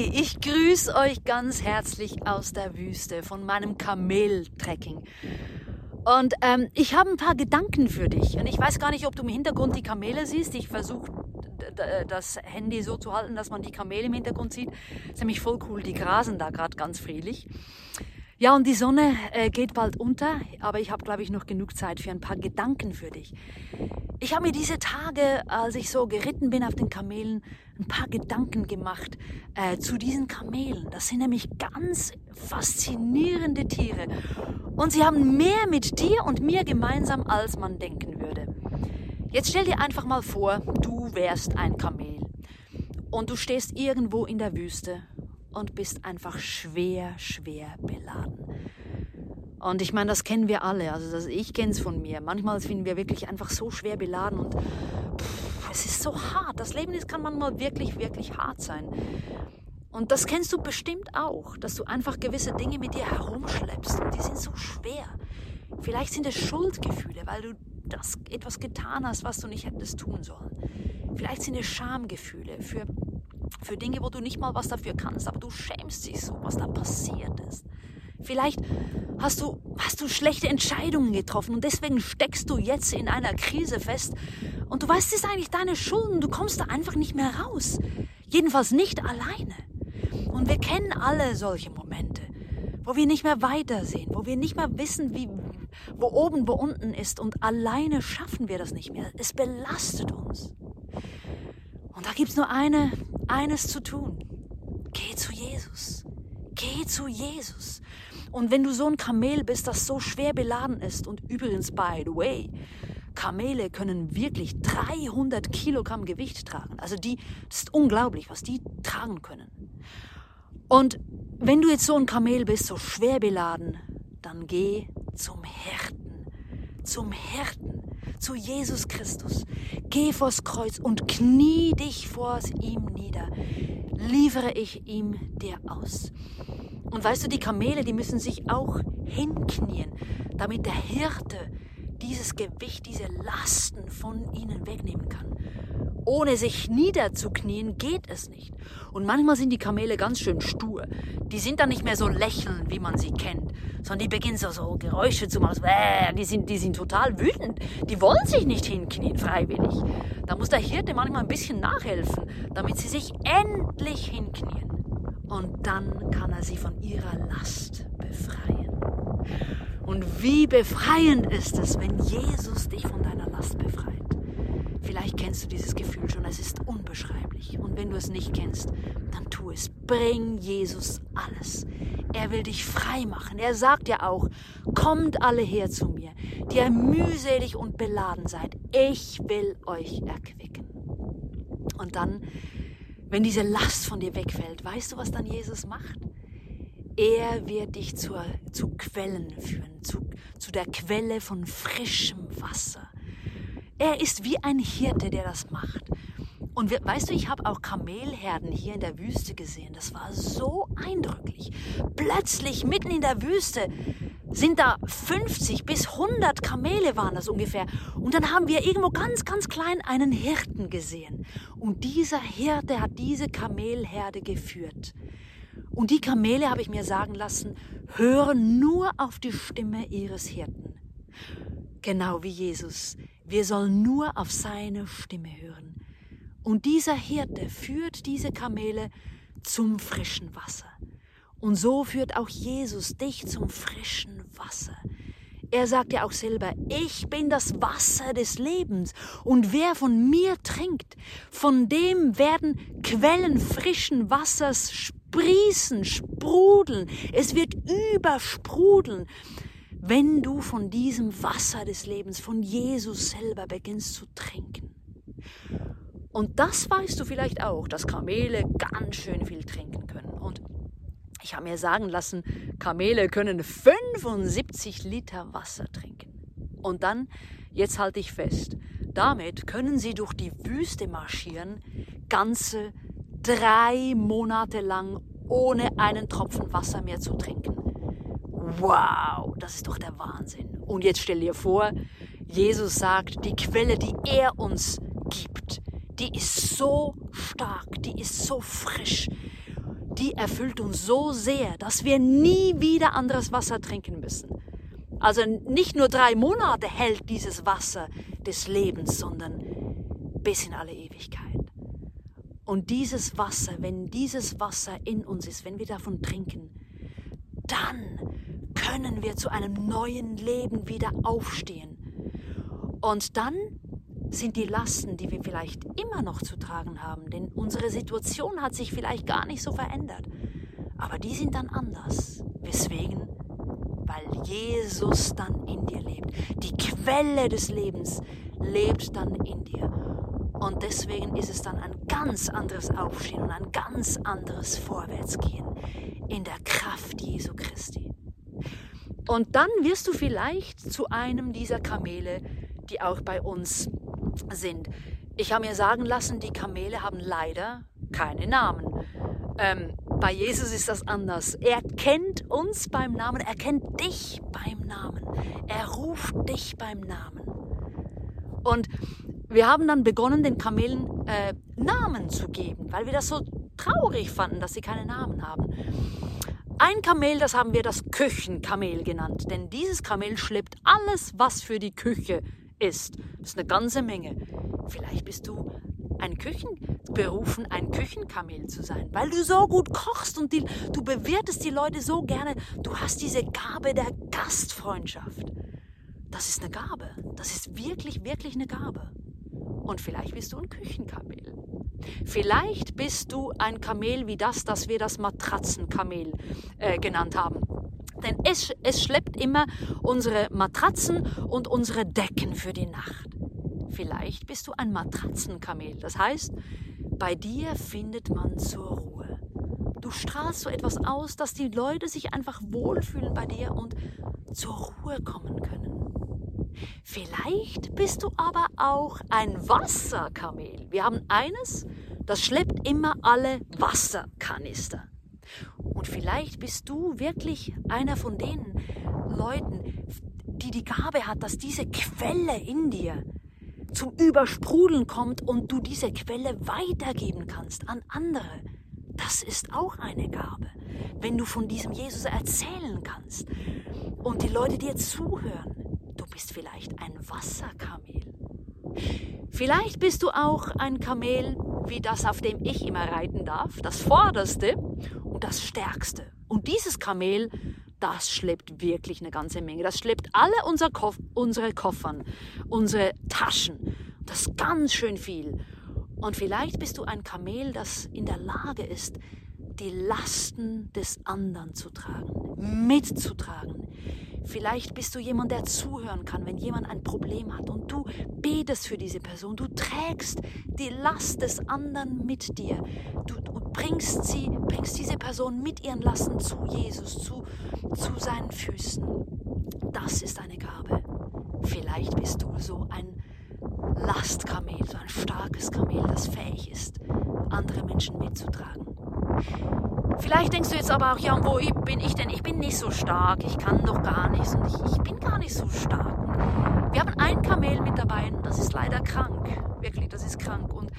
Ich grüße euch ganz herzlich aus der Wüste von meinem Kameltrekking. Und ähm, ich habe ein paar Gedanken für dich. Und ich weiß gar nicht, ob du im Hintergrund die Kamele siehst. Ich versuche das Handy so zu halten, dass man die Kamele im Hintergrund sieht. Das ist nämlich voll cool. Die grasen da gerade ganz friedlich. Ja, und die Sonne äh, geht bald unter, aber ich habe, glaube ich, noch genug Zeit für ein paar Gedanken für dich. Ich habe mir diese Tage, als ich so geritten bin auf den Kamelen, ein paar Gedanken gemacht äh, zu diesen Kamelen. Das sind nämlich ganz faszinierende Tiere. Und sie haben mehr mit dir und mir gemeinsam, als man denken würde. Jetzt stell dir einfach mal vor, du wärst ein Kamel. Und du stehst irgendwo in der Wüste und bist einfach schwer, schwer beladen. Und ich meine, das kennen wir alle. Also das, ich kenne es von mir. Manchmal sind wir wirklich einfach so schwer beladen und pff, es ist so hart. Das Leben ist, kann manchmal wirklich, wirklich hart sein. Und das kennst du bestimmt auch, dass du einfach gewisse Dinge mit dir herumschleppst und die sind so schwer. Vielleicht sind es Schuldgefühle, weil du das etwas getan hast, was du nicht hättest tun sollen. Vielleicht sind es Schamgefühle für für Dinge, wo du nicht mal was dafür kannst, aber du schämst dich so, was da passiert ist. Vielleicht hast du, hast du schlechte Entscheidungen getroffen und deswegen steckst du jetzt in einer Krise fest und du weißt, es ist eigentlich deine Schuld und du kommst da einfach nicht mehr raus. Jedenfalls nicht alleine. Und wir kennen alle solche Momente, wo wir nicht mehr weitersehen, wo wir nicht mehr wissen, wie, wo oben, wo unten ist und alleine schaffen wir das nicht mehr. Es belastet uns. Und da gibt es nur eine, eines zu tun. Geh zu Jesus. Geh zu Jesus. Und wenn du so ein Kamel bist, das so schwer beladen ist, und übrigens, by the way, Kamele können wirklich 300 Kilogramm Gewicht tragen. Also die, das ist unglaublich, was die tragen können. Und wenn du jetzt so ein Kamel bist, so schwer beladen, dann geh zum Hirten. Zum Hirten zu Jesus Christus. Geh vors Kreuz und knie dich vor ihm nieder. Liefere ich ihm dir aus. Und weißt du, die Kamele, die müssen sich auch hinknien, damit der Hirte dieses Gewicht, diese Lasten von ihnen wegnehmen kann. Ohne sich niederzuknien geht es nicht. Und manchmal sind die Kamele ganz schön stur. Die sind dann nicht mehr so lächelnd, wie man sie kennt, sondern die beginnen so, so Geräusche zu machen. Die sind, die sind total wütend. Die wollen sich nicht hinknien, freiwillig. Da muss der Hirte manchmal ein bisschen nachhelfen, damit sie sich endlich hinknien. Und dann kann er sie von ihrer Last befreien. Und wie befreiend ist es, wenn Jesus dich von deiner Last befreit. Vielleicht kennst du dieses Gefühl schon, es ist unbeschreiblich. Und wenn du es nicht kennst, dann tu es. Bring Jesus alles. Er will dich frei machen. Er sagt ja auch, kommt alle her zu mir, die ihr mühselig und beladen seid. Ich will euch erquicken. Und dann, wenn diese Last von dir wegfällt, weißt du, was dann Jesus macht? Er wird dich zur, zu Quellen führen, zu, zu der Quelle von frischem Wasser. Er ist wie ein Hirte, der das macht. Und weißt du, ich habe auch Kamelherden hier in der Wüste gesehen. Das war so eindrücklich. Plötzlich mitten in der Wüste sind da 50 bis 100 Kamele waren das ungefähr. Und dann haben wir irgendwo ganz, ganz klein einen Hirten gesehen. Und dieser Hirte hat diese Kamelherde geführt. Und die Kamele, habe ich mir sagen lassen, hören nur auf die Stimme ihres Hirten. Genau wie Jesus. Wir sollen nur auf seine Stimme hören. Und dieser Hirte führt diese Kamele zum frischen Wasser. Und so führt auch Jesus dich zum frischen Wasser. Er sagt ja auch selber, ich bin das Wasser des Lebens und wer von mir trinkt, von dem werden Quellen frischen Wassers sprießen, sprudeln, es wird übersprudeln wenn du von diesem Wasser des Lebens, von Jesus selber beginnst zu trinken. Und das weißt du vielleicht auch, dass Kamele ganz schön viel trinken können. Und ich habe mir sagen lassen, Kamele können 75 Liter Wasser trinken. Und dann, jetzt halte ich fest, damit können sie durch die Wüste marschieren, ganze drei Monate lang ohne einen Tropfen Wasser mehr zu trinken. Wow, das ist doch der Wahnsinn. Und jetzt stell dir vor, Jesus sagt, die Quelle, die er uns gibt, die ist so stark, die ist so frisch, die erfüllt uns so sehr, dass wir nie wieder anderes Wasser trinken müssen. Also nicht nur drei Monate hält dieses Wasser des Lebens, sondern bis in alle Ewigkeit. Und dieses Wasser, wenn dieses Wasser in uns ist, wenn wir davon trinken, dann können wir zu einem neuen Leben wieder aufstehen. Und dann sind die Lasten, die wir vielleicht immer noch zu tragen haben, denn unsere Situation hat sich vielleicht gar nicht so verändert, aber die sind dann anders. Weswegen? Weil Jesus dann in dir lebt. Die Quelle des Lebens lebt dann in dir. Und deswegen ist es dann ein ganz anderes Aufstehen und ein ganz anderes Vorwärtsgehen in der Kraft Jesu Christi. Und dann wirst du vielleicht zu einem dieser Kamele, die auch bei uns sind. Ich habe mir sagen lassen, die Kamele haben leider keine Namen. Ähm, bei Jesus ist das anders. Er kennt uns beim Namen, er kennt dich beim Namen. Er ruft dich beim Namen. Und wir haben dann begonnen, den Kamelen äh, Namen zu geben, weil wir das so traurig fanden, dass sie keine Namen haben. Ein Kamel, das haben wir das Küchenkamel genannt, denn dieses Kamel schleppt alles, was für die Küche ist. Das ist eine ganze Menge. Vielleicht bist du ein Küchen berufen, ein Küchenkamel zu sein, weil du so gut kochst und die, du bewirtest die Leute so gerne. Du hast diese Gabe der Gastfreundschaft. Das ist eine Gabe. Das ist wirklich, wirklich eine Gabe. Und vielleicht bist du ein Küchenkamel. Vielleicht bist du ein Kamel wie das, das wir das Matratzenkamel äh, genannt haben. Denn es, es schleppt immer unsere Matratzen und unsere Decken für die Nacht. Vielleicht bist du ein Matratzenkamel. Das heißt, bei dir findet man zur Ruhe. Du strahlst so etwas aus, dass die Leute sich einfach wohlfühlen bei dir und zur Ruhe kommen. Vielleicht bist du aber auch ein Wasserkamel. Wir haben eines, das schleppt immer alle Wasserkanister. Und vielleicht bist du wirklich einer von den Leuten, die die Gabe hat, dass diese Quelle in dir zum Übersprudeln kommt und du diese Quelle weitergeben kannst an andere. Das ist auch eine Gabe, wenn du von diesem Jesus erzählen kannst und die Leute dir zuhören. Bist vielleicht ein Wasserkamel. Vielleicht bist du auch ein Kamel wie das, auf dem ich immer reiten darf, das vorderste und das stärkste. Und dieses Kamel, das schleppt wirklich eine ganze Menge. Das schleppt alle unser Koff unsere Koffern, unsere Taschen. Das ist ganz schön viel. Und vielleicht bist du ein Kamel, das in der Lage ist, die Lasten des anderen zu tragen, mitzutragen. Vielleicht bist du jemand, der zuhören kann, wenn jemand ein Problem hat und du betest für diese Person. Du trägst die Last des anderen mit dir. Du, bringst sie, bringst diese Person mit ihren Lasten zu Jesus, zu, zu seinen Füßen. Das ist eine Gabe. Vielleicht bist du so ein Lastkamel, so ein starkes Kamel, das fähig ist, andere Menschen mitzutragen. Vielleicht denkst du jetzt aber auch, ja, und wo bin ich denn? Ich bin nicht so stark, ich kann doch gar nichts und ich, ich bin gar nicht so stark. Wir haben ein Kamel mit dabei und das ist leider krank. Wirklich, das ist krank. Und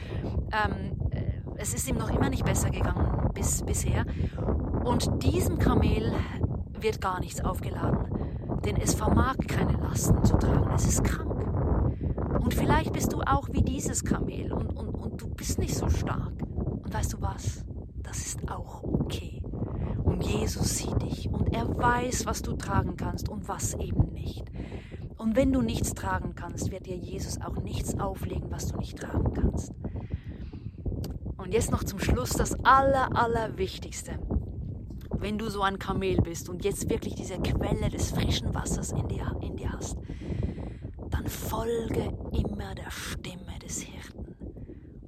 ähm, äh, es ist ihm noch immer nicht besser gegangen bis bisher. Und diesem Kamel wird gar nichts aufgeladen, denn es vermag keine Lasten zu tragen. Es ist krank. Und vielleicht bist du auch wie dieses Kamel und, und, und du bist nicht so stark. Und weißt du was? Das ist auch okay. Und Jesus sieht dich und er weiß, was du tragen kannst und was eben nicht. Und wenn du nichts tragen kannst, wird dir Jesus auch nichts auflegen, was du nicht tragen kannst. Und jetzt noch zum Schluss das Aller, Allerwichtigste. Wenn du so ein Kamel bist und jetzt wirklich diese Quelle des frischen Wassers in dir, in dir hast, dann folge immer der Stimme des Hirten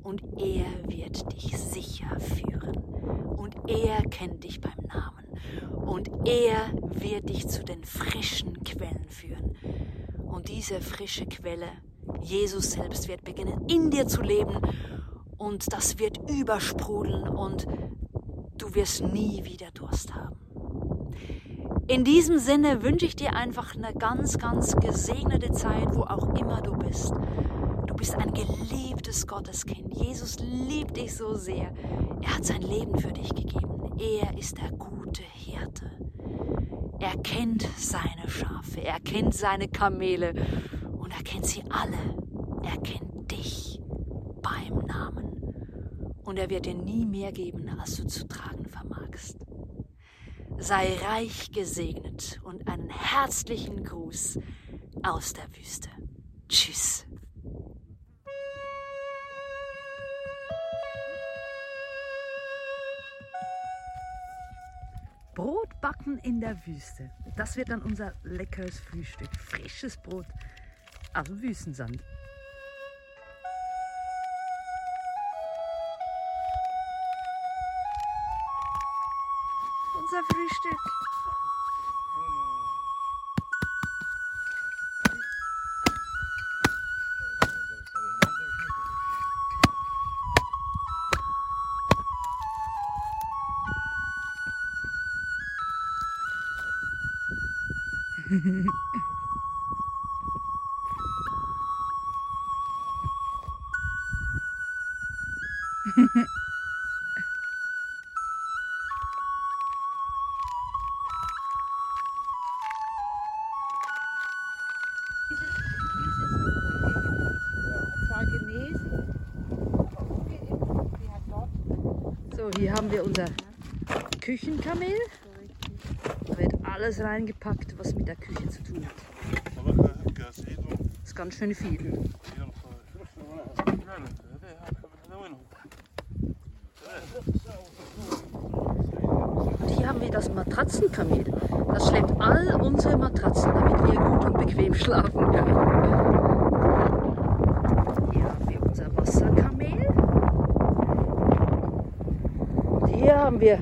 und er wird dich sicher führen und er kennt dich beim und er wird dich zu den frischen Quellen führen. Und diese frische Quelle, Jesus selbst wird beginnen in dir zu leben und das wird übersprudeln und du wirst nie wieder Durst haben. In diesem Sinne wünsche ich dir einfach eine ganz, ganz gesegnete Zeit, wo auch immer du bist. Du bist ein geliebtes Gotteskind. Jesus liebt dich so sehr. Er hat sein Leben für dich gegeben. er ist der gute Hirte. Er kennt seine Schafe, er kennt seine Kamele und er kennt sie alle. Er kennt dich beim Namen. Und er wird dir nie mehr geben, als du zu tragen vermagst. Sei reich gesegnet und einen herzlichen Gruß aus der Wüste. Tschüss. Brot backen in der Wüste. Das wird dann unser leckeres Frühstück. Frisches Brot aus dem Wüstensand. So, hier haben wir unser Küchenkamel. Alles reingepackt, was mit der Küche zu tun hat. Das ist ganz schön viel. Und hier haben wir das Matratzenkamel. Das schleppt all unsere Matratzen, damit wir gut und bequem schlafen können. Hier haben wir unser Wasserkamel. Und hier haben wir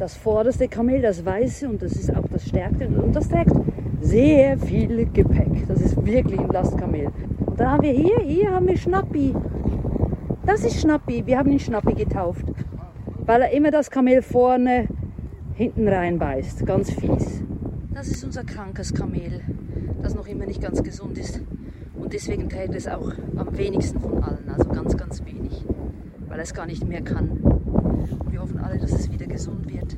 das vorderste Kamel, das weiße, und das ist auch das stärkste. Und das trägt sehr viel Gepäck. Das ist wirklich ein Lastkamel. Und dann haben wir hier, hier haben wir Schnappi. Das ist Schnappi. Wir haben ihn Schnappi getauft, weil er immer das Kamel vorne hinten reinbeißt. Ganz fies. Das ist unser krankes Kamel, das noch immer nicht ganz gesund ist. Und deswegen trägt es auch am wenigsten von allen, also ganz, ganz wenig, weil es gar nicht mehr kann. Wir hoffen alle, dass es wieder gesund wird.